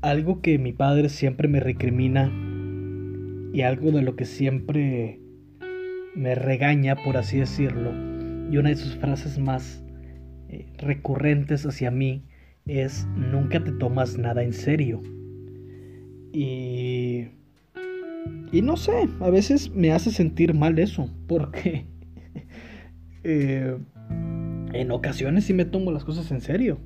algo que mi padre siempre me recrimina y algo de lo que siempre me regaña, por así decirlo, y una de sus frases más eh, recurrentes hacia mí es nunca te tomas nada en serio. Y... Y no sé, a veces me hace sentir mal eso, porque eh, en ocasiones sí me tomo las cosas en serio.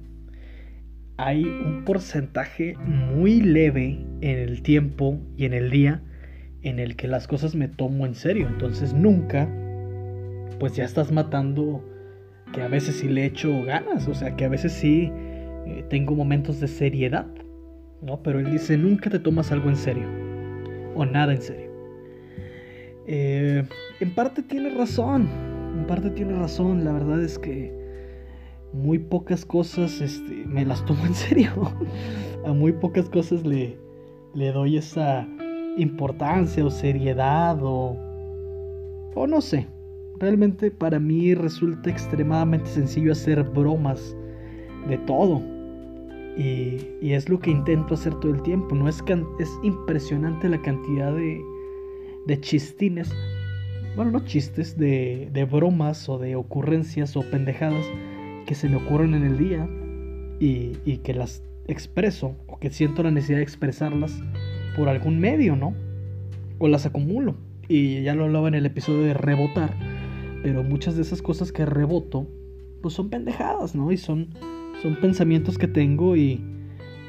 Hay un porcentaje muy leve en el tiempo y en el día en el que las cosas me tomo en serio. Entonces nunca, pues ya estás matando que a veces sí le echo ganas, o sea, que a veces sí eh, tengo momentos de seriedad, ¿no? Pero él dice, nunca te tomas algo en serio, o nada en serio. Eh, en parte tiene razón, en parte tiene razón, la verdad es que muy pocas cosas este, me las tomo en serio, a muy pocas cosas le, le doy esa importancia o seriedad o, o no sé. Realmente para mí resulta extremadamente sencillo hacer bromas de todo. Y, y, es lo que intento hacer todo el tiempo. No es, es impresionante la cantidad de, de chistines. Bueno, no chistes, de, de bromas o de ocurrencias o pendejadas que se me ocurren en el día y, y que las expreso o que siento la necesidad de expresarlas por algún medio, ¿no? O las acumulo. Y ya lo hablaba en el episodio de rebotar. Pero muchas de esas cosas que reboto, pues son pendejadas, ¿no? Y son, son pensamientos que tengo y,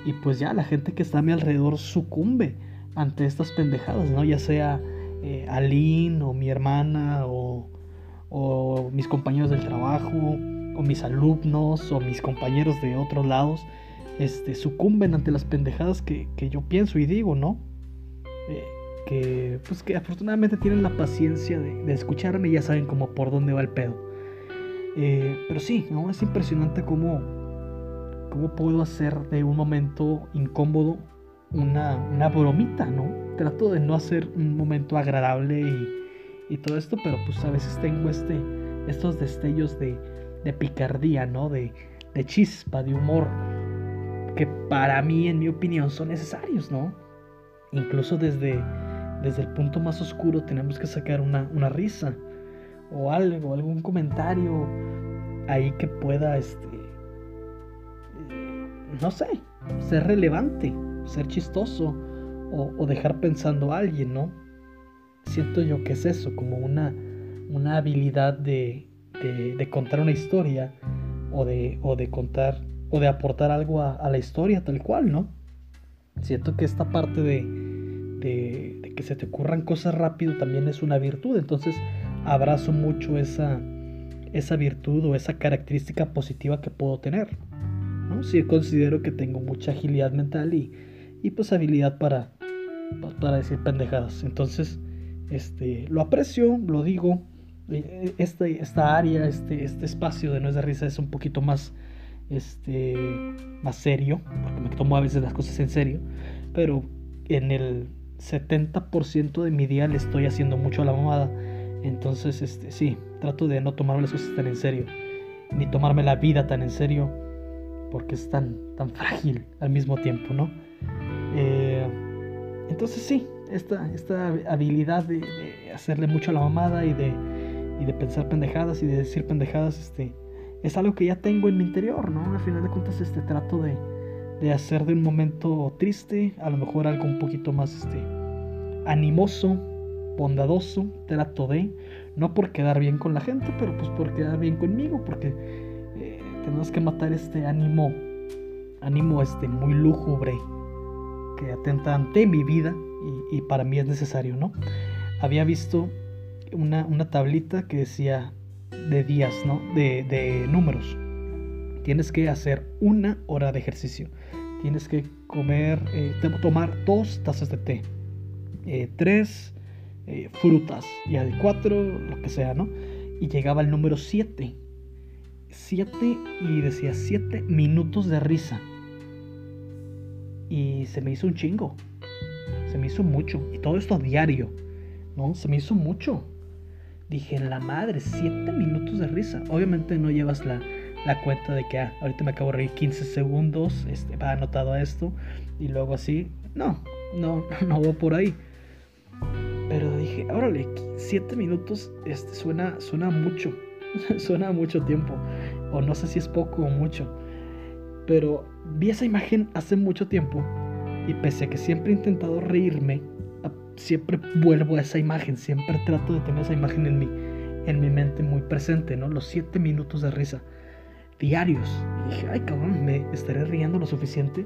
y pues ya la gente que está a mi alrededor sucumbe ante estas pendejadas, ¿no? Ya sea eh, Aline o mi hermana o, o mis compañeros del trabajo o mis alumnos o mis compañeros de otros lados este, sucumben ante las pendejadas que, yo pienso y digo, ¿no? Eh, que, pues que afortunadamente tienen la paciencia de, escucharme y ya saben como por dónde va el pedo. Eh, pero sí, ¿no? Es impresionante cómo, cómo puedo hacer de un momento incómodo una, una bromita, ¿no? Trato de no hacer un momento agradable y, y todo esto, pero pues a veces tengo este, estos destellos de, de picardía, ¿no? De, de chispa, de humor que para mí, en mi opinión, son necesarios, ¿no? Incluso desde, desde el punto más oscuro tenemos que sacar una, una risa o algo, algún comentario ahí que pueda, este, no sé, ser relevante, ser chistoso o, dejar pensando a alguien, ¿no? Siento yo que es eso, como una, una habilidad de, de, contar una historia o de, o de contar o de aportar algo a, la historia tal cual, ¿no? Siento que esta parte de, de, que se te ocurran cosas rápido también es una virtud, entonces abrazo mucho esa, esa virtud o esa característica positiva que puedo tener. ¿no? Sí considero que tengo mucha agilidad mental y, y pues habilidad para, para decir pendejadas. Entonces, este, lo aprecio, lo digo. E, este, esta área, este, este espacio de No es de risa es un poquito más este, más serio, porque me tomo a veces las cosas en serio, pero en el 70% de mi día le estoy haciendo mucho a la mamada. Entonces, este, sí, trato de no tomarme las cosas tan en serio, ni tomarme la vida tan en serio, porque es tan, tan frágil al mismo tiempo, ¿no? Eh, entonces, sí, esta, esta habilidad de, hacerle mucho a la mamada y de, y de pensar pendejadas y de decir pendejadas, este, es algo que ya tengo en mi interior, ¿no? Al final de cuentas, este trato de, de hacer de un momento triste, a lo mejor algo un poquito más este, animoso, bondadoso, trato de, no por quedar bien con la gente, pero pues por quedar bien conmigo, porque eh, tenemos que matar este ánimo, ánimo este muy lúgubre que atenta ante mi vida y, y para mí es necesario, ¿no? Había visto una, una tablita que decía de días, ¿no? De, números. Tienes que hacer una hora de ejercicio. Tienes que comer, eh, tomar dos tazas de té. Eh, tres eh, frutas. Ya de cuatro, lo que sea, ¿no? Y llegaba el número siete. Siete y decía siete minutos de risa. Y se me hizo un chingo. Se me hizo mucho. Y todo esto a diario. ¿No? Se me hizo mucho. Dije, la madre, siete minutos de risa. Obviamente no llevas la, la cuenta de que ah, ahorita me acabo de reír 15 segundos, este, va anotado esto y luego así. No, no, no voy por ahí. Pero dije, órale, 7 minutos este, suena, suena mucho, suena mucho tiempo. O no sé si es poco o mucho. Pero vi esa imagen hace mucho tiempo y pese a que siempre he intentado reírme, siempre vuelvo a esa imagen, siempre trato de tener esa imagen en mi, en mi mente muy presente, ¿no? Los 7 minutos de risa diarios. Y dije, ay cabrón, me estaré riendo lo suficiente.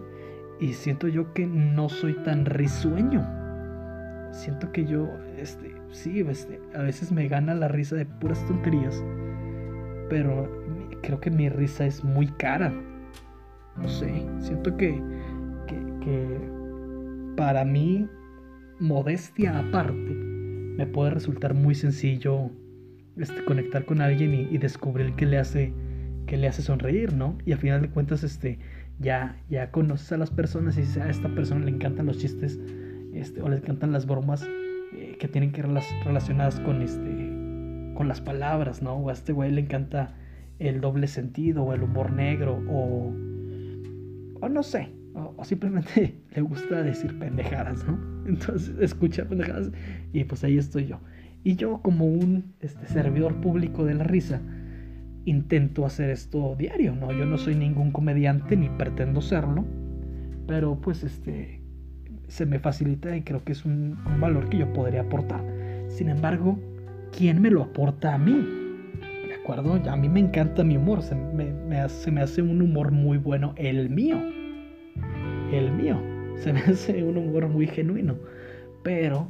Y siento yo que no soy tan risueño. Siento que yo, este, sí, este, a veces me gana la risa de puras tonterías. Pero creo que mi risa es muy cara. No sé, siento que, que, para mí, modestia aparte, me puede resultar muy sencillo este, conectar con alguien y, descubrir qué le hace que le hace sonreír, ¿no? Y al final de cuentas, este, ya, ya conoces a las personas y dices, a esta persona le encantan los chistes, este, o le encantan las bromas eh, que tienen que ver relacionadas con este, con las palabras, ¿no? O a este güey le encanta el doble sentido, o el humor negro, o, o no sé, o, simplemente le gusta decir pendejadas, ¿no? Entonces escucha pendejadas y pues ahí estoy yo. Y yo como un este, servidor público de la risa, intento hacer esto diario, ¿no? Yo no soy ningún comediante ni pretendo serlo, pero pues este se me facilita y creo que es un, valor que yo podría aportar. Sin embargo, ¿quién me lo aporta a mí? ¿De acuerdo? A mí me encanta mi humor, se me, hace, me hace un humor muy bueno, el mío. El mío. Se me hace un humor muy genuino. Pero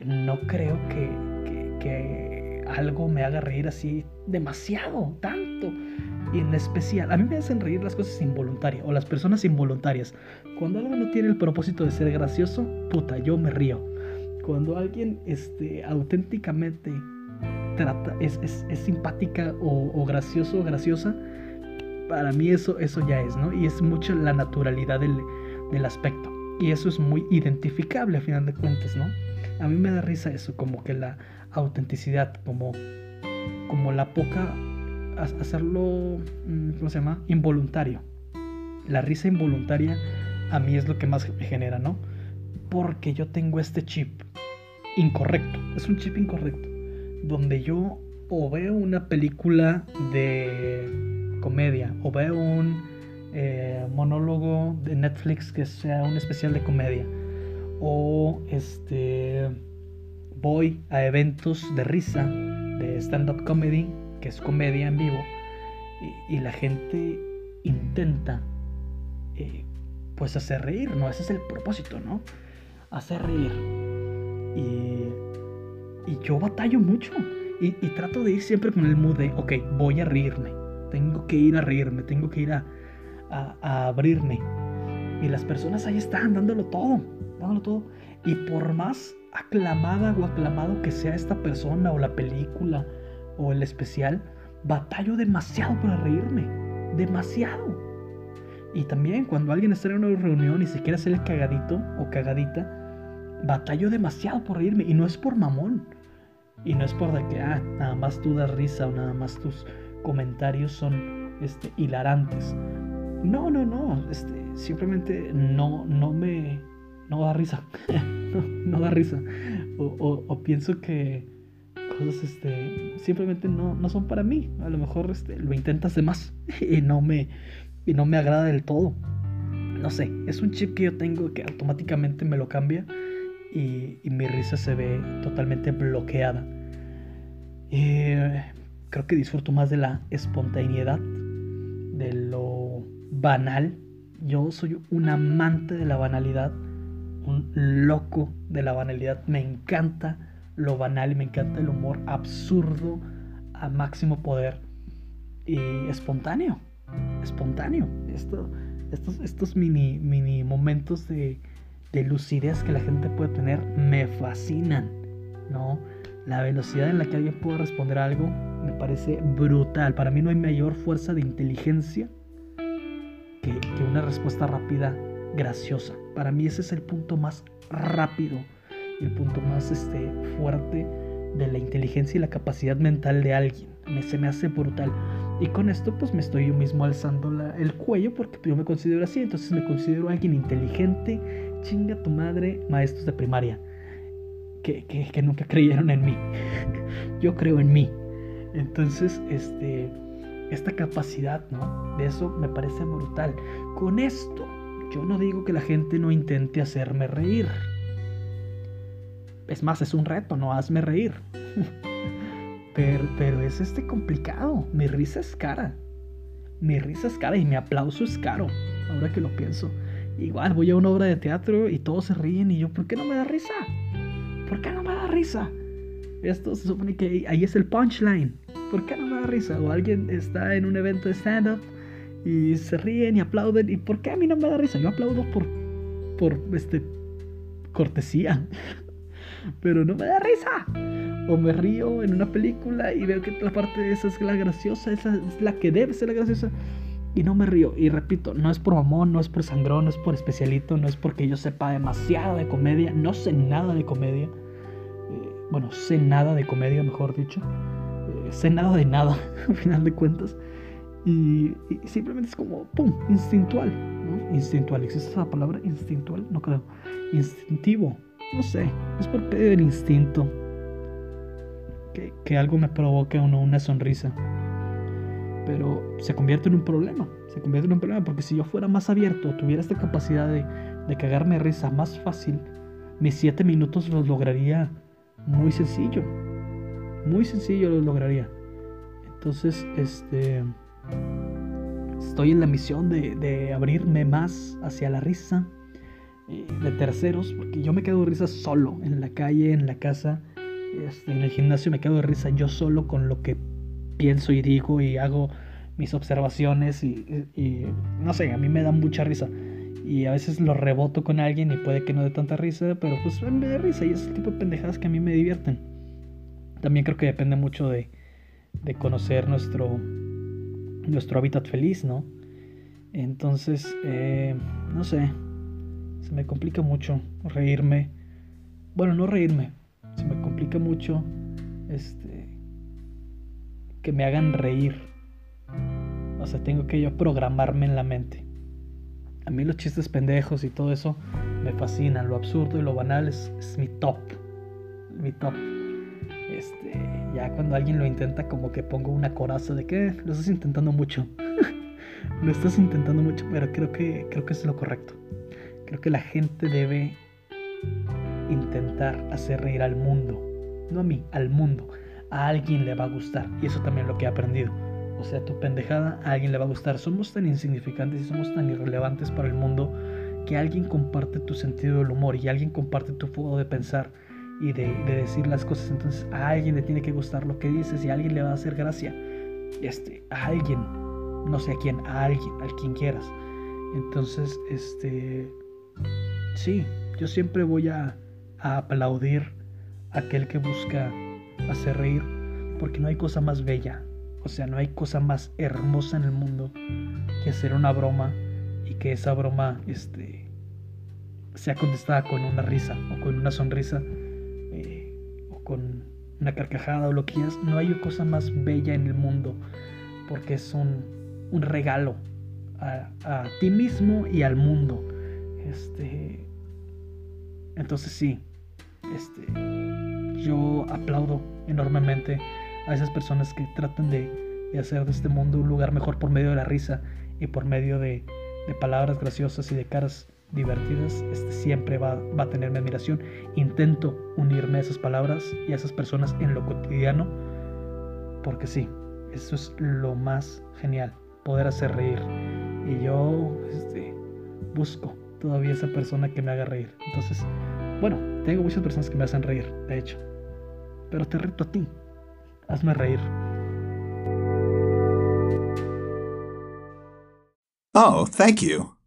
no creo que, que algo me haga reír así demasiado, tanto. Y en especial, a mí me hacen reír las cosas involuntarias o las personas involuntarias. Cuando algo no tiene el propósito de ser gracioso, puta, yo me río. Cuando alguien este, auténticamente trata, es, es, es simpática o, o, gracioso o graciosa, para mí eso, eso ya es, ¿no? Y es mucho la naturalidad del, del aspecto. Y eso es muy identificable a final de cuentas, ¿no? A mí me da risa eso, como que la autenticidad, como, como la poca, hacerlo, mm, ¿cómo se llama? Involuntario. La risa involuntaria a mí es lo que más me genera, ¿no? Porque yo tengo este chip incorrecto, es un chip incorrecto, donde yo o veo una película de comedia o veo un eh, monólogo de Netflix que sea un especial de comedia o este voy a eventos de risa, de stand-up comedy, que es comedia en vivo, y, la gente intenta eh, pues hacer reír, ¿no? Ese es el propósito, ¿no? Hacer reír. Y, y yo batallo mucho. Y, trato de ir siempre con el mood de, ok, voy a reírme. Tengo que ir a reírme, tengo que ir a, abrirme. Y las personas ahí están dándolo todo, dándolo todo. Y por más aclamada o aclamado que sea esta persona o la película o el especial, batallo demasiado para reírme. Demasiado. Y también cuando alguien está en una reunión y se quiere hacer el cagadito o cagadita, batallo demasiado por reírme. Y no es por mamón. Y no es por de que, ah, nada más tú das risa o nada más tus comentarios son este, hilarantes. No, no, no. Este, simplemente no, no me. No da risa. no, da risa. O, pienso que cosas este, simplemente no, no son para mí. A lo mejor este, lo intentas de más y no, me, y no me agrada del todo. No sé, es un chip que yo tengo que automáticamente me lo cambia y, mi risa se ve totalmente bloqueada. Eh, creo que disfruto más de la espontaneidad, de lo banal. Yo soy un amante de la banalidad un loco de la banalidad. Me encanta lo banal y me encanta el humor absurdo a máximo poder y espontáneo. Espontáneo. Esto, estos, estos mini, mini momentos de, de lucidez que la gente puede tener me fascinan. ¿no? La velocidad en la que alguien puede responder algo me parece brutal. Para mí no hay mayor fuerza de inteligencia que, una respuesta rápida graciosa. Para mí ese es el punto más rápido y el punto más este, fuerte de la inteligencia y la capacidad mental de alguien. Me, se me hace brutal. Y con esto pues me estoy yo mismo alzando el cuello porque yo me considero así, entonces me considero alguien inteligente, chinga tu madre, maestros de primaria, que, que nunca creyeron en mí. yo creo en mí. Entonces, este, esta capacidad, ¿no? De eso me parece brutal. Con esto, yo no digo que la gente no intente hacerme reír. Es más, es un reto, no hazme reír. pero, pero es este complicado. Mi risa es cara. Mi risa es cara y mi aplauso es caro. Ahora que lo pienso. Igual voy a una obra de teatro y todos se ríen y yo, ¿por qué no me da risa? ¿Por qué no me da risa? Esto se supone que ahí es el punchline. ¿Por qué no me da risa? O alguien está en un evento de stand-up y se ríen y aplauden. ¿Y por qué a mí no me da risa? Yo aplaudo por, por este, cortesía. Pero no me da risa. O me río en una película y veo que la parte de esa es la graciosa, esa es la que debe ser la graciosa. Y no me río. Y repito, no es por mamón, no es por sangrón, no es por especialito, no es porque yo sepa demasiado de comedia. No sé nada de comedia. Eh, bueno, sé nada de comedia, mejor dicho. Sé nada de nada, al final de cuentas. Y, simplemente es como, ¡pum!, instintual, ¿no? Instintual, ¿existe esa palabra? Instintual, no creo. Instintivo, no sé, es por medio del instinto que, que algo me provoque o no una sonrisa. Pero se convierte en un problema, se convierte en un problema porque si yo fuera más abierto, tuviera esta capacidad de, de cagarme risa más fácil, mis siete minutos los lograría muy sencillo. Muy sencillo los lograría. Entonces, este Estoy en la misión de, abrirme más hacia la risa eh, de terceros, porque yo me quedo de risa solo, en la calle, en la casa, este, en el gimnasio me quedo de risa yo solo con lo que pienso y digo y hago mis observaciones y, no sé, a mí me da mucha risa. Y a veces lo reboto con alguien y puede que no dé tanta risa, pero pues me da risa y es el tipo de pendejadas que a mí me divierten. También creo que depende mucho de, conocer nuestro, nuestro hábitat feliz, ¿no? Entonces, eh, no sé, se me complica mucho reírme. Bueno, no reírme, se me complica mucho este que me hagan reír. O sea, tengo que yo programarme en la mente. A mí los chistes pendejos y todo eso me fascinan. Lo absurdo y lo banal es, es mi top. Mi top. Este, ya cuando alguien lo intenta, como que pongo una coraza de que lo estás intentando mucho. lo estás intentando mucho, pero creo que, creo que es lo correcto. Creo que la gente debe intentar hacer reír al mundo. No a mí, al mundo. A alguien le va a gustar. Y eso también es lo que he aprendido. O sea, tu pendejada a alguien le va a gustar. Somos tan insignificantes y somos tan irrelevantes para el mundo que alguien comparte tu sentido del humor y alguien comparte tu modo de pensar y de, decir las cosas. Entonces a alguien le tiene que gustar lo que dices y a alguien le va a hacer gracia. Este, a alguien, no sé a quién, a alguien, al quien quieras. Entonces, este, sí, yo siempre voy a, a aplaudir a aquel que busca hacer reír, porque no hay cosa más bella, o sea, no hay cosa más hermosa en el mundo que hacer una broma y que esa broma, este, sea contestada con una risa o con una sonrisa una carcajada o lo que quieras, no hay cosa más bella en el mundo porque es un, un regalo a, a, ti mismo y al mundo. Este, entonces sí, este, yo aplaudo enormemente a esas personas que tratan de, de, hacer de este mundo un lugar mejor por medio de la risa y por medio de, de palabras graciosas y de caras divertidas, este, siempre va, va, a tener mi admiración. Intento unirme a esas palabras y a esas personas en lo cotidiano, porque sí, eso es lo más genial, poder hacer reír. Y yo este, busco todavía esa persona que me haga reír. Entonces, bueno, tengo muchas personas que me hacen reír, de hecho. Pero te reto a ti, hazme reír. Oh, thank you.